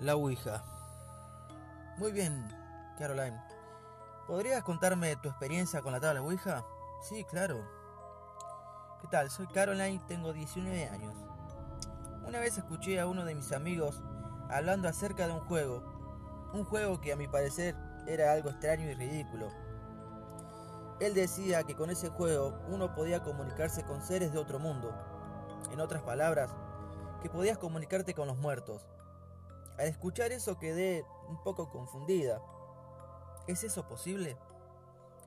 La Ouija. Muy bien, Caroline. ¿Podrías contarme tu experiencia con la tabla Ouija? Sí, claro. ¿Qué tal? Soy Caroline, tengo 19 años. Una vez escuché a uno de mis amigos hablando acerca de un juego. Un juego que a mi parecer era algo extraño y ridículo. Él decía que con ese juego uno podía comunicarse con seres de otro mundo. En otras palabras, que podías comunicarte con los muertos. Al escuchar eso quedé un poco confundida. ¿Es eso posible?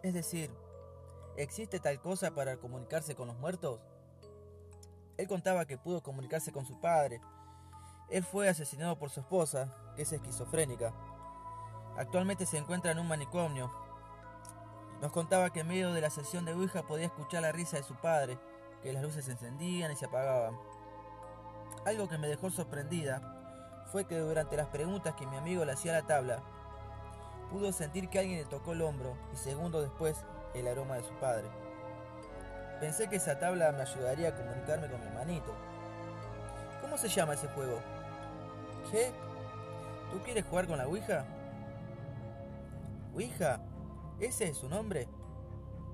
Es decir, ¿existe tal cosa para comunicarse con los muertos? Él contaba que pudo comunicarse con su padre. Él fue asesinado por su esposa, que es esquizofrénica. Actualmente se encuentra en un manicomio. Nos contaba que en medio de la sesión de Ouija podía escuchar la risa de su padre, que las luces se encendían y se apagaban. Algo que me dejó sorprendida fue que durante las preguntas que mi amigo le hacía a la tabla, pudo sentir que alguien le tocó el hombro y segundos después el aroma de su padre. Pensé que esa tabla me ayudaría a comunicarme con mi hermanito. ¿Cómo se llama ese juego? ¿Qué? ¿Tú quieres jugar con la Ouija? ¿Ouija? ¿Ese es su nombre?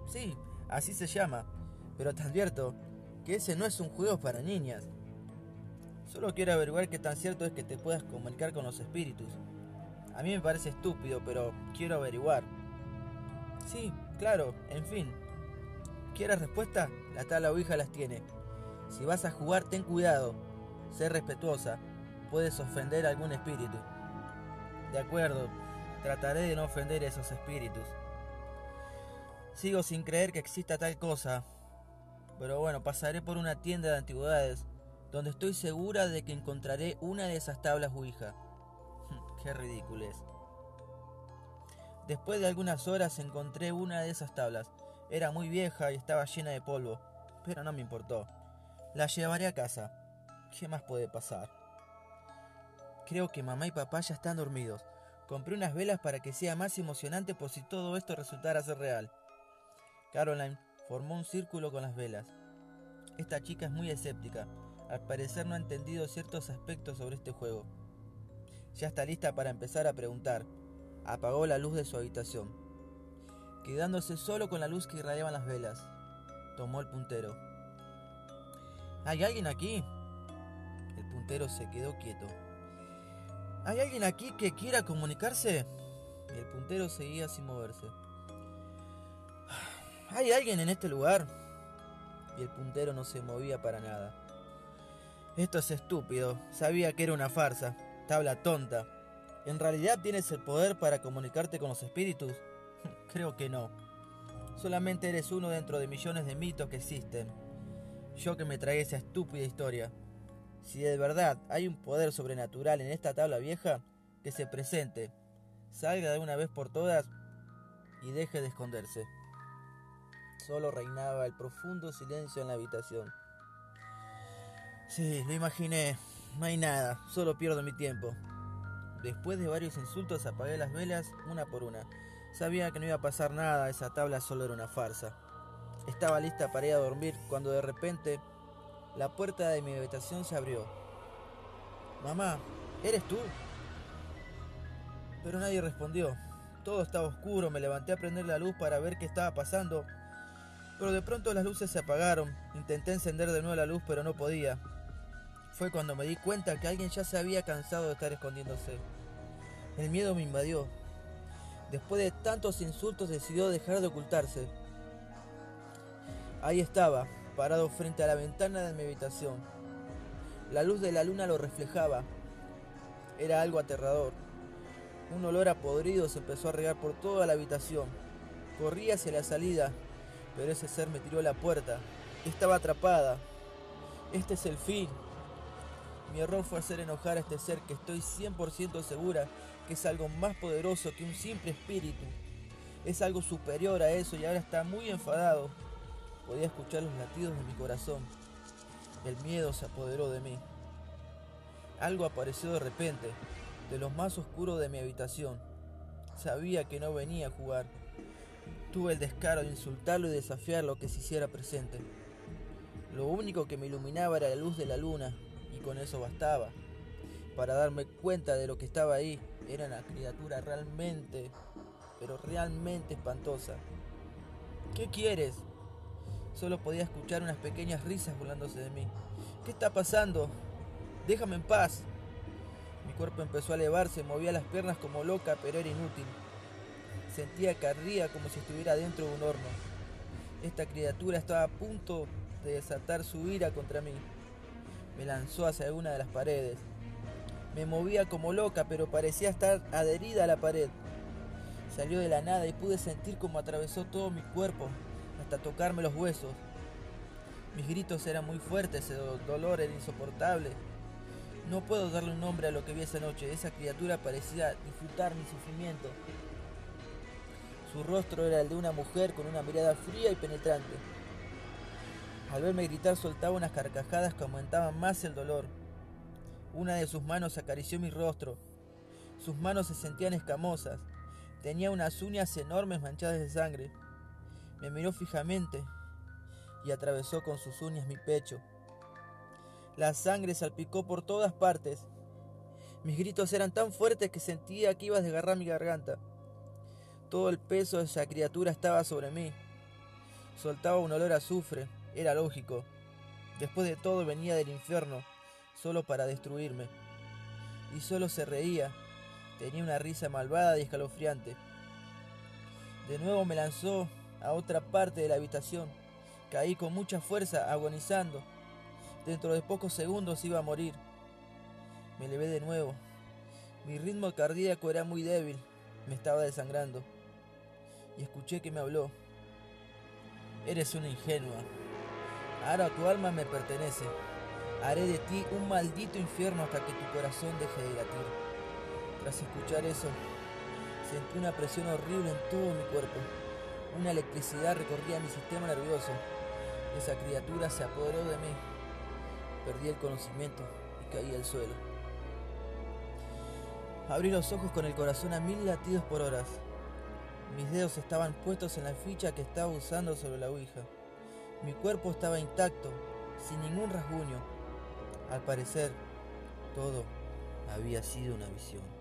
Sí, así se llama, pero te advierto que ese no es un juego para niñas. Solo quiero averiguar qué tan cierto es que te puedas comunicar con los espíritus. A mí me parece estúpido, pero quiero averiguar. Sí, claro, en fin. ¿Quieres respuesta? La tabla Ouija las tiene. Si vas a jugar, ten cuidado. Sé respetuosa. Puedes ofender a algún espíritu. De acuerdo, trataré de no ofender a esos espíritus. Sigo sin creer que exista tal cosa. Pero bueno, pasaré por una tienda de antigüedades donde estoy segura de que encontraré una de esas tablas Ouija. Qué ridículo es. Después de algunas horas encontré una de esas tablas. Era muy vieja y estaba llena de polvo, pero no me importó. La llevaré a casa. ¿Qué más puede pasar? Creo que mamá y papá ya están dormidos. Compré unas velas para que sea más emocionante por si todo esto resultara ser real. Caroline formó un círculo con las velas. Esta chica es muy escéptica, al parecer no ha entendido ciertos aspectos sobre este juego. Ya está lista para empezar a preguntar. Apagó la luz de su habitación, quedándose solo con la luz que irradiaban las velas. Tomó el puntero. ¿Hay alguien aquí? El puntero se quedó quieto. ¿Hay alguien aquí que quiera comunicarse? El puntero seguía sin moverse. ¿Hay alguien en este lugar? Y el puntero no se movía para nada. Esto es estúpido. Sabía que era una farsa. Tabla tonta. ¿En realidad tienes el poder para comunicarte con los espíritus? Creo que no. Solamente eres uno dentro de millones de mitos que existen. Yo que me tragué esa estúpida historia. Si de verdad hay un poder sobrenatural en esta tabla vieja, que se presente, salga de una vez por todas y deje de esconderse. Solo reinaba el profundo silencio en la habitación. Sí, lo imaginé. No hay nada, solo pierdo mi tiempo. Después de varios insultos apagué las velas una por una. Sabía que no iba a pasar nada, esa tabla solo era una farsa. Estaba lista para ir a dormir cuando de repente la puerta de mi habitación se abrió. Mamá, ¿eres tú? Pero nadie respondió. Todo estaba oscuro, me levanté a prender la luz para ver qué estaba pasando. Pero de pronto las luces se apagaron. Intenté encender de nuevo la luz, pero no podía fue cuando me di cuenta que alguien ya se había cansado de estar escondiéndose. El miedo me invadió. Después de tantos insultos decidió dejar de ocultarse. Ahí estaba, parado frente a la ventana de mi habitación. La luz de la luna lo reflejaba. Era algo aterrador. Un olor a podrido se empezó a regar por toda la habitación. Corrí hacia la salida, pero ese ser me tiró a la puerta. Estaba atrapada. Este es el fin, mi error fue hacer enojar a este ser que estoy 100% segura que es algo más poderoso que un simple espíritu. Es algo superior a eso y ahora está muy enfadado. Podía escuchar los latidos de mi corazón. El miedo se apoderó de mí. Algo apareció de repente, de lo más oscuro de mi habitación. Sabía que no venía a jugar. Tuve el descaro de insultarlo y desafiar lo que se hiciera presente. Lo único que me iluminaba era la luz de la luna, y con eso bastaba. para darme cuenta de lo que estaba ahí. Era una criatura realmente, pero realmente espantosa. ¿Qué quieres? Solo podía escuchar unas pequeñas risas burlándose de mí. ¿Qué está pasando? Déjame en paz. Mi cuerpo empezó a elevarse, movía las piernas como loca, pero era inútil. Sentía que ardía como si estuviera dentro de un horno. Esta criatura estaba a punto de desatar su ira contra mí. Me lanzó hacia una de las paredes. Me movía como loca, pero parecía estar adherida a la pared. Salió de la nada y pude sentir cómo atravesó todo mi cuerpo, hasta tocarme los huesos. Mis gritos eran muy fuertes, el dolor era insoportable. No puedo darle un nombre a lo que vi esa noche. Esa criatura parecía disfrutar mi sufrimiento. Su rostro era el de una mujer con una mirada fría y penetrante. Al verme gritar soltaba unas carcajadas que aumentaban más el dolor. Una de sus manos acarició mi rostro. Sus manos se sentían escamosas. Tenía unas uñas enormes manchadas de sangre. Me miró fijamente y atravesó con sus uñas mi pecho. La sangre salpicó por todas partes. Mis gritos eran tan fuertes que sentía que iba a desgarrar mi garganta. Todo el peso de esa criatura estaba sobre mí. Soltaba un olor a azufre. Era lógico. Después de todo venía del infierno solo para destruirme. Y solo se reía. Tenía una risa malvada y escalofriante. De nuevo me lanzó a otra parte de la habitación. Caí con mucha fuerza, agonizando. Dentro de pocos segundos iba a morir. Me levé de nuevo. Mi ritmo cardíaco era muy débil. Me estaba desangrando. Y escuché que me habló. Eres una ingenua. Ahora tu alma me pertenece. Haré de ti un maldito infierno hasta que tu corazón deje de latir. Tras escuchar eso, sentí una presión horrible en todo mi cuerpo. Una electricidad recorría mi sistema nervioso. Esa criatura se apoderó de mí. Perdí el conocimiento y caí al suelo. Abrí los ojos con el corazón a mil latidos por horas. Mis dedos estaban puestos en la ficha que estaba usando sobre la Ouija. Mi cuerpo estaba intacto, sin ningún rasguño. Al parecer, todo había sido una visión.